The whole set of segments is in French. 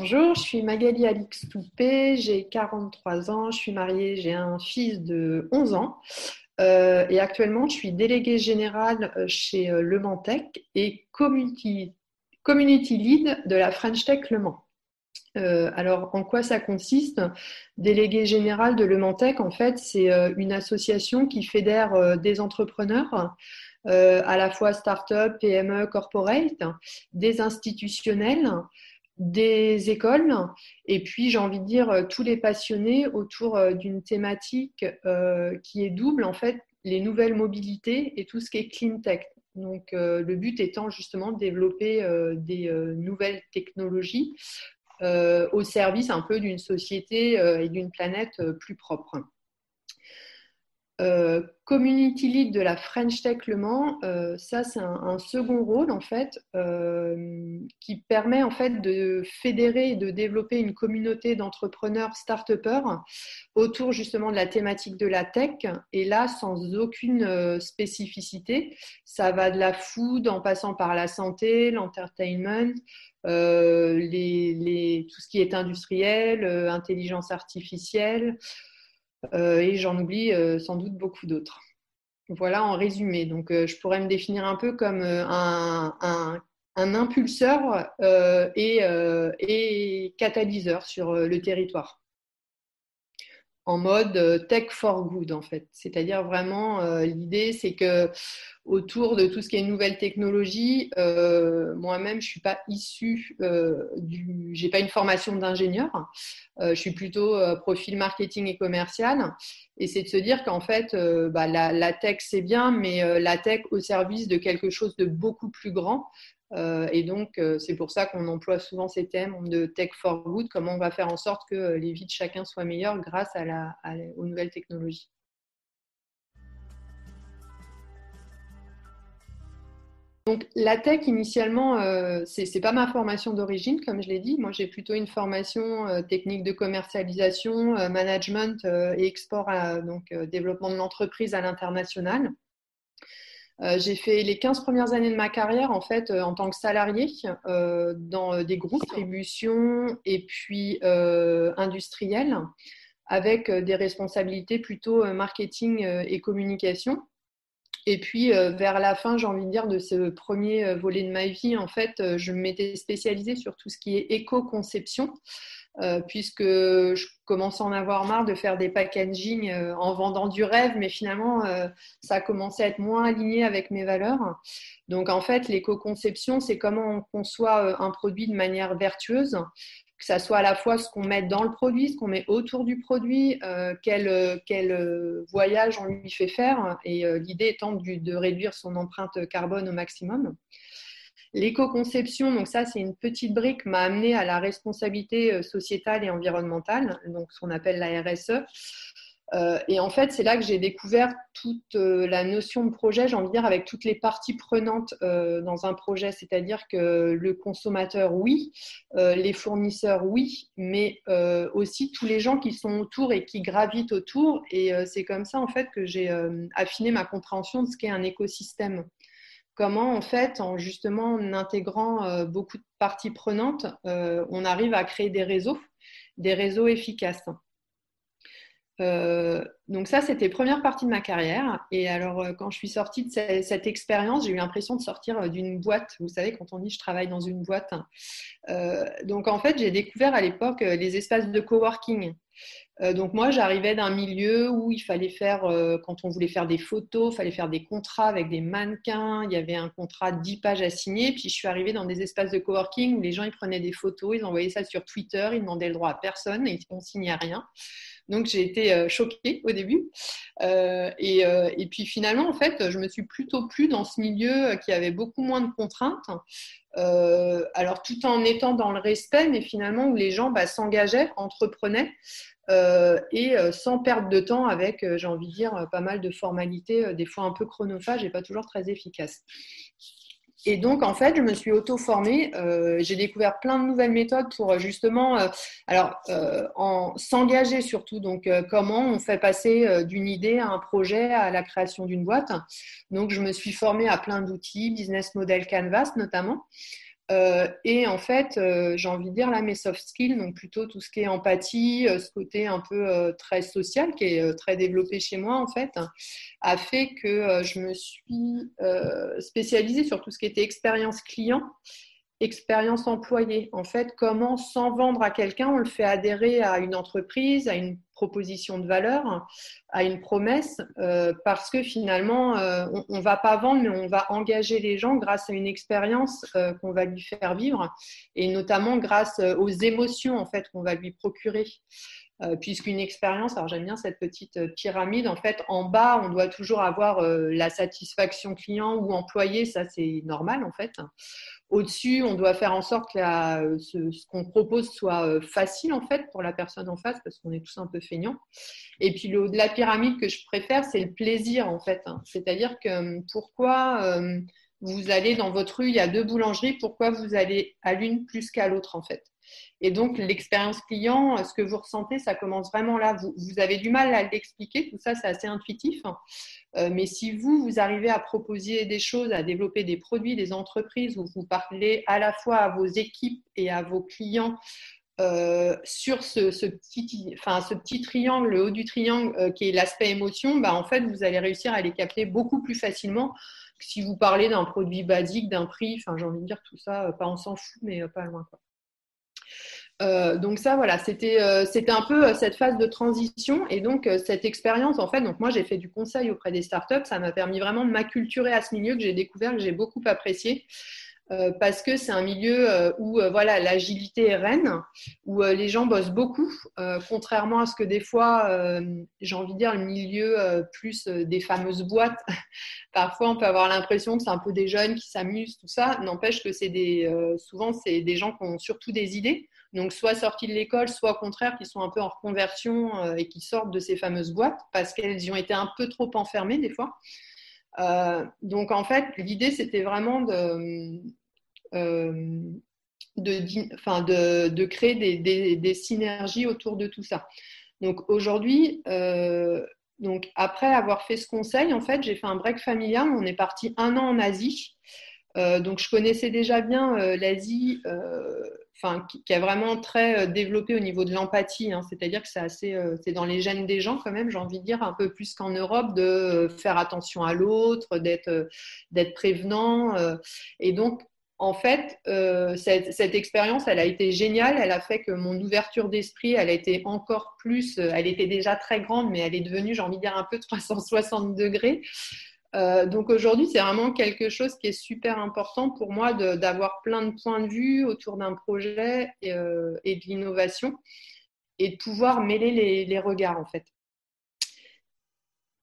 Bonjour, je suis Magali Alix Toupé, j'ai 43 ans, je suis mariée, j'ai un fils de 11 ans euh, et actuellement je suis déléguée générale euh, chez euh, Le Mans et community, lead de la French Tech Le Mans. alors, en quoi ça consiste? Déléguée générale de Le Mans Tech, en fait, c'est une association qui fédère des entrepreneurs à la fois start-up, PME, corporate, des institutionnels, des écoles et puis j'ai envie de dire euh, tous les passionnés autour euh, d'une thématique euh, qui est double en fait les nouvelles mobilités et tout ce qui est clean tech. Donc le but étant justement de développer des nouvelles technologies au service un peu d'une société et d'une planète plus propre. Euh, community lead de la French Tech Le Mans, euh, ça c'est un, second rôle en fait euh, qui permet en fait de fédérer et de développer une communauté d'entrepreneurs start-upers autour justement de la thématique de la tech et là sans aucune spécificité. Ça va de la food en passant par la santé, l'entertainment, tout ce qui est industriel, intelligence artificielle. Euh, et j'en oublie euh, sans doute beaucoup d'autres. Voilà en résumé. Donc, euh, je pourrais me définir un peu comme un, impulseur et, catalyseur sur le territoire en mode tech for good en fait. C'est-à-dire vraiment l'idée c'est que autour de tout ce qui est nouvelle technologie, moi-même je suis pas issue du, j'ai pas une formation d'ingénieur. Euh, je suis plutôt euh, profil marketing et commercial. Et c'est de se dire qu'en fait, euh, bah, la, tech, c'est bien, mais la tech au service de quelque chose de beaucoup plus grand. et donc, c'est pour ça qu'on emploie souvent ces thèmes de tech for good, comment on va faire en sorte que les vies de chacun soient meilleures grâce aux nouvelles technologies. Donc la tech initialement, euh, ce c'est pas ma formation d'origine, comme je l'ai dit. Moi, j'ai plutôt une formation euh, technique de commercialisation, euh, management et export, donc développement de l'entreprise à l'international. j'ai fait les 15 premières années de ma carrière en fait en tant que salarié dans des groupes distribution et puis industriels avec des responsabilités plutôt marketing et communication. Et puis, euh, vers la fin, j'ai envie de dire, de ce premier euh, volet de ma vie, en fait, euh, je m'étais spécialisée sur tout ce qui est éco-conception, puisque je commençais à en avoir marre de faire des packaging en vendant du rêve, mais finalement, ça a commencé à être moins aligné avec mes valeurs. Donc, en fait, l'éco-conception, c'est comment on conçoit un produit de manière vertueuse que ça soit à la fois ce qu'on met dans le produit, ce qu'on met autour du produit, euh, quel, euh, quel euh, voyage on lui fait faire, et l'idée étant de réduire son empreinte carbone au maximum. L'éco-conception, donc ça c'est une petite brique, m'a amené à la responsabilité sociétale et environnementale, donc ce qu'on appelle la RSE. Euh, et en fait, c'est là que j'ai découvert toute euh, la notion de projet, j'ai envie de dire, avec toutes les parties prenantes euh, dans un projet. C'est-à-dire que le consommateur, oui, les fournisseurs, oui, mais aussi tous les gens qui sont autour et qui gravitent autour. Et c'est comme ça, en fait, que j'ai affiné ma compréhension de ce qu'est un écosystème. Comment, en fait, en justement en intégrant beaucoup de parties prenantes, on arrive à créer des réseaux, des réseaux efficaces. Euh, donc ça, c'était première partie de ma carrière. Et alors, euh, quand je suis sortie de cette, expérience, j'ai eu l'impression de sortir euh, d'une boîte. Vous savez, quand on dit je travaille dans une boîte. donc en fait, j'ai découvert à l'époque les espaces de coworking. Donc moi, j'arrivais d'un milieu où il fallait faire, quand on voulait faire des photos, il fallait faire des contrats avec des mannequins. Il y avait un contrat de 10 pages à signer. Puis je suis arrivée dans des espaces de coworking où les gens ils prenaient des photos, ils envoyaient ça sur Twitter, ils demandaient le droit à personne et on signait rien. Donc j'ai été euh, choquée au début. Euh, euh, et, puis finalement, en fait, je me suis plutôt plu dans ce milieu qui avait beaucoup moins de contraintes. Alors tout en étant dans le respect, mais finalement où les gens bah, s'engageaient, entreprenaient. et sans perdre de temps avec, j'ai envie de dire, pas mal de formalités, des fois un peu chronophages et pas toujours très efficaces. Et donc, en fait, je me suis auto-formée. Euh, j'ai découvert plein de nouvelles méthodes pour euh, justement, euh, alors, en s'engager surtout. Donc, comment on fait passer d'une idée à un projet, à la création d'une boîte. Donc, je me suis formée à plein d'outils, business model Canvas notamment. Euh, et en fait, euh, j'ai envie de dire là, mes soft skills, donc plutôt tout ce qui est empathie, euh, ce côté un peu très social qui est très développé chez moi en fait, a fait que je me suis spécialisée sur tout ce qui était expérience client expérience employée. En fait, comment, sans vendre à quelqu'un, on le fait adhérer à une entreprise, à une proposition de valeur, à une promesse, euh, parce que finalement, euh, on ne va pas vendre, mais on va engager les gens grâce à une expérience euh, qu'on va lui faire vivre, et notamment grâce aux émotions en fait qu'on va lui procurer. Puisqu'une expérience, alors j'aime bien cette petite pyramide, en fait, en bas, on doit toujours avoir la satisfaction client ou employé, ça c'est normal en fait. Au-dessus, on doit faire en sorte que ce, qu'on propose soit euh, facile en fait pour la personne en face parce qu'on est tous un peu feignants. Et puis la pyramide que je préfère, c'est le plaisir en fait. Hein. C'est-à-dire que hum, pourquoi euh, vous allez dans votre rue, il y a deux boulangeries, pourquoi vous allez à l'une plus qu'à l'autre en fait? Et donc, l'expérience client, ce que vous ressentez, ça commence vraiment là. Vous, avez du mal à l'expliquer, tout ça, c'est assez intuitif. Euh, mais si vous, vous arrivez à proposer des choses, à développer des produits, des entreprises, où vous parlez à la fois à vos équipes et à vos clients euh, sur ce, petit, enfin, ce petit triangle, le haut du triangle euh, qui est l'aspect émotion, bah, en fait, vous allez réussir à les capter beaucoup plus facilement que si vous parlez d'un produit basique, d'un prix. Enfin, j'ai envie de dire tout ça, pas on s'en fout, mais pas loin. Quoi. Euh, donc ça, voilà, c'était euh, un peu euh, cette phase de transition et donc cette expérience, en fait, donc moi j'ai fait du conseil auprès des startups, ça m'a permis vraiment de m'acculturer à ce milieu que j'ai découvert, que j'ai beaucoup apprécié. Parce que c'est un milieu où voilà l'agilité est reine, où les gens bossent beaucoup, contrairement à ce que des fois, j'ai envie de dire, le milieu plus des fameuses boîtes, parfois on peut avoir l'impression que c'est un peu des jeunes qui s'amusent, tout ça. N'empêche que c'est des, souvent c'est des gens qui ont surtout des idées, donc soit sortis de l'école, soit au contraire qui sont un peu en reconversion euh, et qui sortent de ces fameuses boîtes parce qu'elles y ont été un peu trop enfermées des fois. Euh, donc en fait, l'idée c'était vraiment de, euh, de, de, créer des, des, synergies autour de tout ça. Donc aujourd'hui, donc après avoir fait ce conseil, en fait, j'ai fait un break familial. On est parti un an en Asie. donc je connaissais déjà bien l'Asie enfin, qui, a vraiment très euh, développé au niveau de l'empathie. Hein. C'est-à-dire que c'est assez, euh, c'est dans les gènes des gens quand même, j'ai envie de dire, un peu plus qu'en Europe, de faire attention à l'autre, d'être, euh, d'être prévenant. Et donc, en fait, cette, cette, expérience, elle a été géniale. Elle a fait que mon ouverture d'esprit, elle a été encore plus. Elle était déjà très grande, mais elle est devenue, j'ai envie de dire, un peu 360 degrés. Euh, donc aujourd'hui, c'est vraiment quelque chose qui est super important pour moi d'avoir plein de points de vue autour d'un projet et, euh, de l'innovation et de pouvoir mêler les, regards en fait.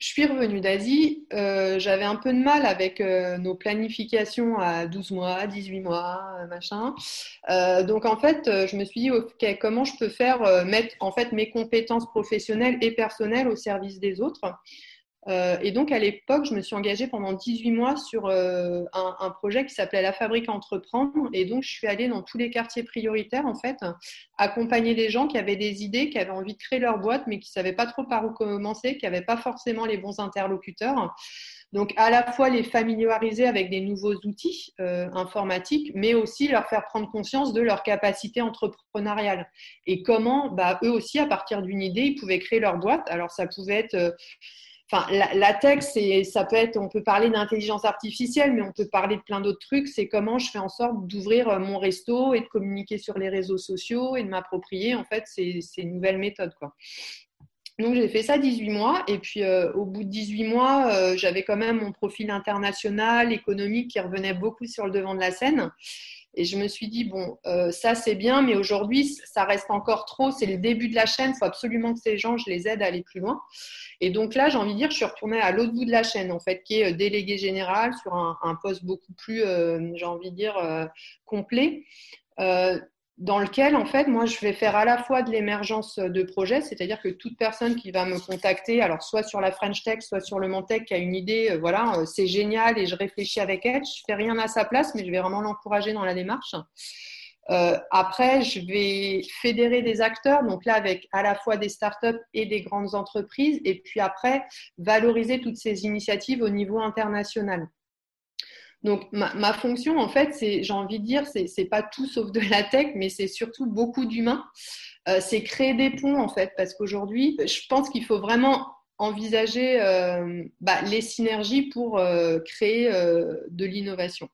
Je suis revenue d'Asie, euh, j'avais un peu de mal avec nos planifications à 12 mois, 18 mois, machin. donc en fait, je me suis dit, comment je peux faire mettre en fait mes compétences professionnelles et personnelles au service des autres? Euh, et donc, à l'époque, je me suis engagée pendant 18 mois sur euh, un, projet qui s'appelait La Fabrique à Entreprendre. Et donc, je suis allée dans tous les quartiers prioritaires, en fait, accompagner les gens qui avaient des idées, qui avaient envie de créer leur boîte, mais qui ne savaient pas trop par où commencer, qui n'avaient pas forcément les bons interlocuteurs. Donc, à la fois les familiariser avec des nouveaux outils euh, informatiques, mais aussi leur faire prendre conscience de leur capacité entrepreneuriale et comment, bah, eux aussi, à partir d'une idée, ils pouvaient créer leur boîte. Alors, ça pouvait être Enfin, la, tech, ça peut être, on peut parler d'intelligence artificielle, mais on peut parler de plein d'autres trucs. C'est comment je fais en sorte d'ouvrir euh, mon resto et de communiquer sur les réseaux sociaux et de m'approprier en fait ces, nouvelles méthodes. Donc j'ai fait ça 18 mois et puis euh, au bout de 18 mois, euh, j'avais quand même mon profil international, économique qui revenait beaucoup sur le devant de la scène. Et je me suis dit, bon, ça c'est bien, mais aujourd'hui, ça reste encore trop. C'est le début de la chaîne. Il faut absolument que ces gens, je les aide à aller plus loin. Et donc là, j'ai envie de dire, je suis retournée à l'autre bout de la chaîne, en fait, qui est euh, délégué général sur un, poste beaucoup plus, euh, j'ai envie de dire, euh, complet. Dans lequel, en fait, moi, je vais faire à la fois de l'émergence de projets, c'est-à-dire que toute personne qui va me contacter, alors soit sur la French Tech, soit sur le Montech, qui a une idée, voilà, c'est génial et je réfléchis avec elle, je fais rien à sa place, mais je vais vraiment l'encourager dans la démarche. Euh, après, je vais fédérer des acteurs, donc là avec à la fois des startups et des grandes entreprises, et puis après valoriser toutes ces initiatives au niveau international. Donc ma, fonction, en fait, c'est, j'ai envie de dire, c'est, pas tout sauf de la tech, mais c'est surtout beaucoup d'humains. Euh, c'est créer des ponts, en fait, parce qu'aujourd'hui, je pense qu'il faut vraiment envisager euh, bah, les synergies pour euh, créer de l'innovation.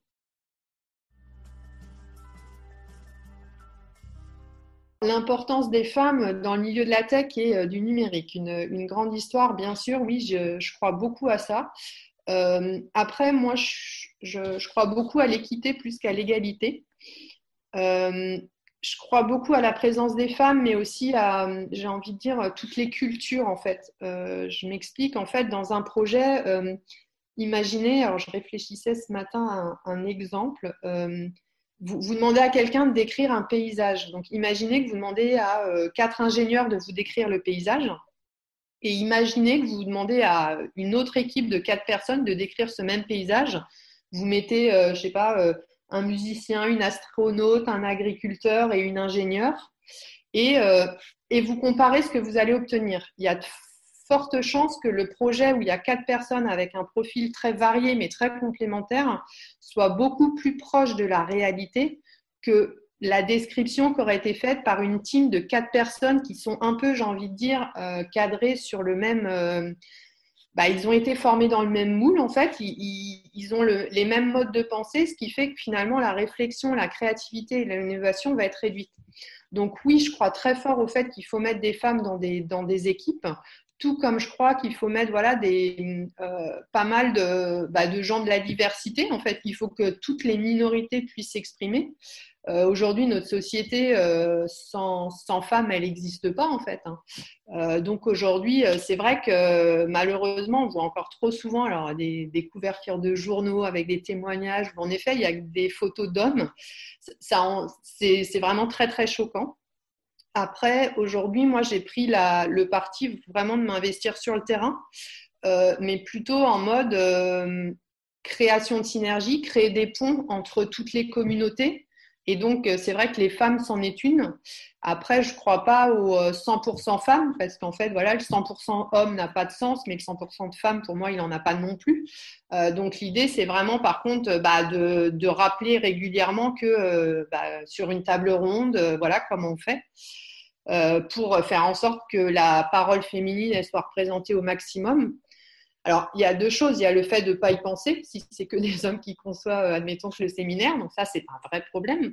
L'importance des femmes dans le milieu de la tech et du numérique. Une, grande histoire, bien sûr, oui, je crois beaucoup à ça. Euh, après, moi, je, crois beaucoup à l'équité plus qu'à l'égalité. Euh, je crois beaucoup à la présence des femmes, mais aussi à, j'ai envie de dire, toutes les cultures, en fait. Euh, je m'explique, en fait, dans un projet, imaginez, alors je réfléchissais ce matin à un, exemple. Vous, vous, demandez à quelqu'un de décrire un paysage. Donc, imaginez que vous demandez à quatre ingénieurs de vous décrire le paysage. Et imaginez que vous demandez à une autre équipe de quatre personnes de décrire ce même paysage. Vous mettez, je euh, je sais pas, euh, un musicien, une astronaute, un agriculteur et une ingénieure. Euh, et vous comparez ce que vous allez obtenir. Il y a de fortes chances que le projet où il y a quatre personnes avec un profil très varié mais très complémentaire soit beaucoup plus proche de la réalité que la description qui aurait été faite par une team de quatre personnes qui sont un peu, j'ai envie de dire, euh, cadrées sur le même. Euh, bah, ils ont été formés dans le même moule, en fait. Ils, ont les mêmes modes de pensée, ce qui fait que finalement, la réflexion, la créativité et l'innovation va être réduite. Donc, oui, je crois très fort au fait qu'il faut mettre des femmes dans des, dans des équipes tout comme je crois qu'il faut mettre voilà, des, euh, pas mal de, bah, de, gens de la diversité. En fait, il faut que toutes les minorités puissent s'exprimer. Euh, aujourd'hui, notre société euh, sans, femmes, elle n'existe pas en fait. Hein. Donc aujourd'hui, c'est vrai que malheureusement, on voit encore trop souvent alors, des, couvertures de journaux avec des témoignages en effet, il y a des photos d'hommes. C'est vraiment très très choquant. Après, aujourd'hui, moi, j'ai pris le parti vraiment de m'investir sur le terrain, mais plutôt en mode création de synergie, créer des ponts entre toutes les communautés et donc, euh, c'est vrai que les femmes s'en est une. Après, je ne crois pas aux 100% euh, femmes, parce qu'en fait, voilà, le 100% homme n'a pas de sens, mais le 100% de femmes, pour moi, il n'en a pas non plus. Euh, donc, l'idée, c'est vraiment, par contre, bah, de, rappeler régulièrement que bah, sur une table ronde, voilà comment on fait. Pour faire en sorte que la parole féminine soit représentée au maximum. Alors, il y a deux choses. Il y a le fait de ne pas y penser, si c'est que des hommes qui conçoivent, euh, admettons, le séminaire. Donc, ça, c'est un vrai problème.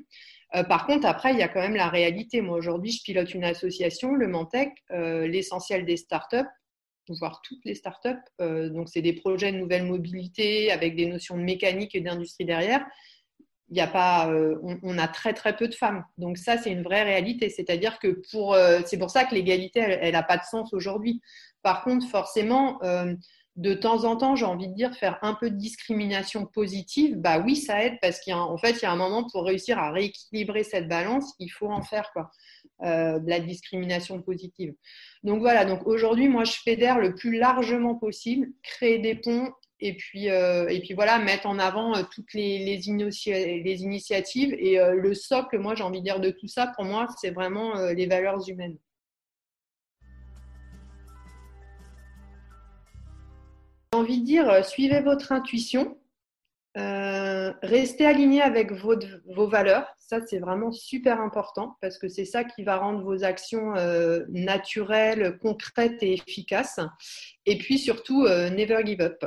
Euh, par contre, après, il y a quand même la réalité. Moi, aujourd'hui, je pilote une association, le Mantec, euh, l'essentiel des startups, voire toutes les startups. donc, c'est des projets de nouvelle mobilité avec des notions de mécanique et d'industrie derrière. Il a pas, on, a très très peu de femmes. Donc ça, c'est une vraie réalité. C'est-à-dire que pour, c'est pour ça que l'égalité, elle n'a pas de sens aujourd'hui. Par contre, forcément, de temps en temps, j'ai envie de dire, faire un peu de discrimination positive, bah oui, ça aide parce qu'en fait, il y a un moment pour réussir à rééquilibrer cette balance, il faut en faire quoi, euh, de la discrimination positive. Donc voilà, donc aujourd'hui, moi, je fédère le plus largement possible, créer des ponts et puis, euh, et puis voilà, mettre en avant euh, toutes les, les, initiatives. Et le socle, moi, j'ai envie de dire de tout ça, pour moi, c'est vraiment les valeurs humaines. J'ai envie de dire, euh, suivez votre intuition, euh, restez aligné avec vos, vos valeurs. Ça, c'est vraiment super important parce que c'est ça qui va rendre vos actions euh, naturelles, concrètes et efficaces. Et puis surtout, never give up.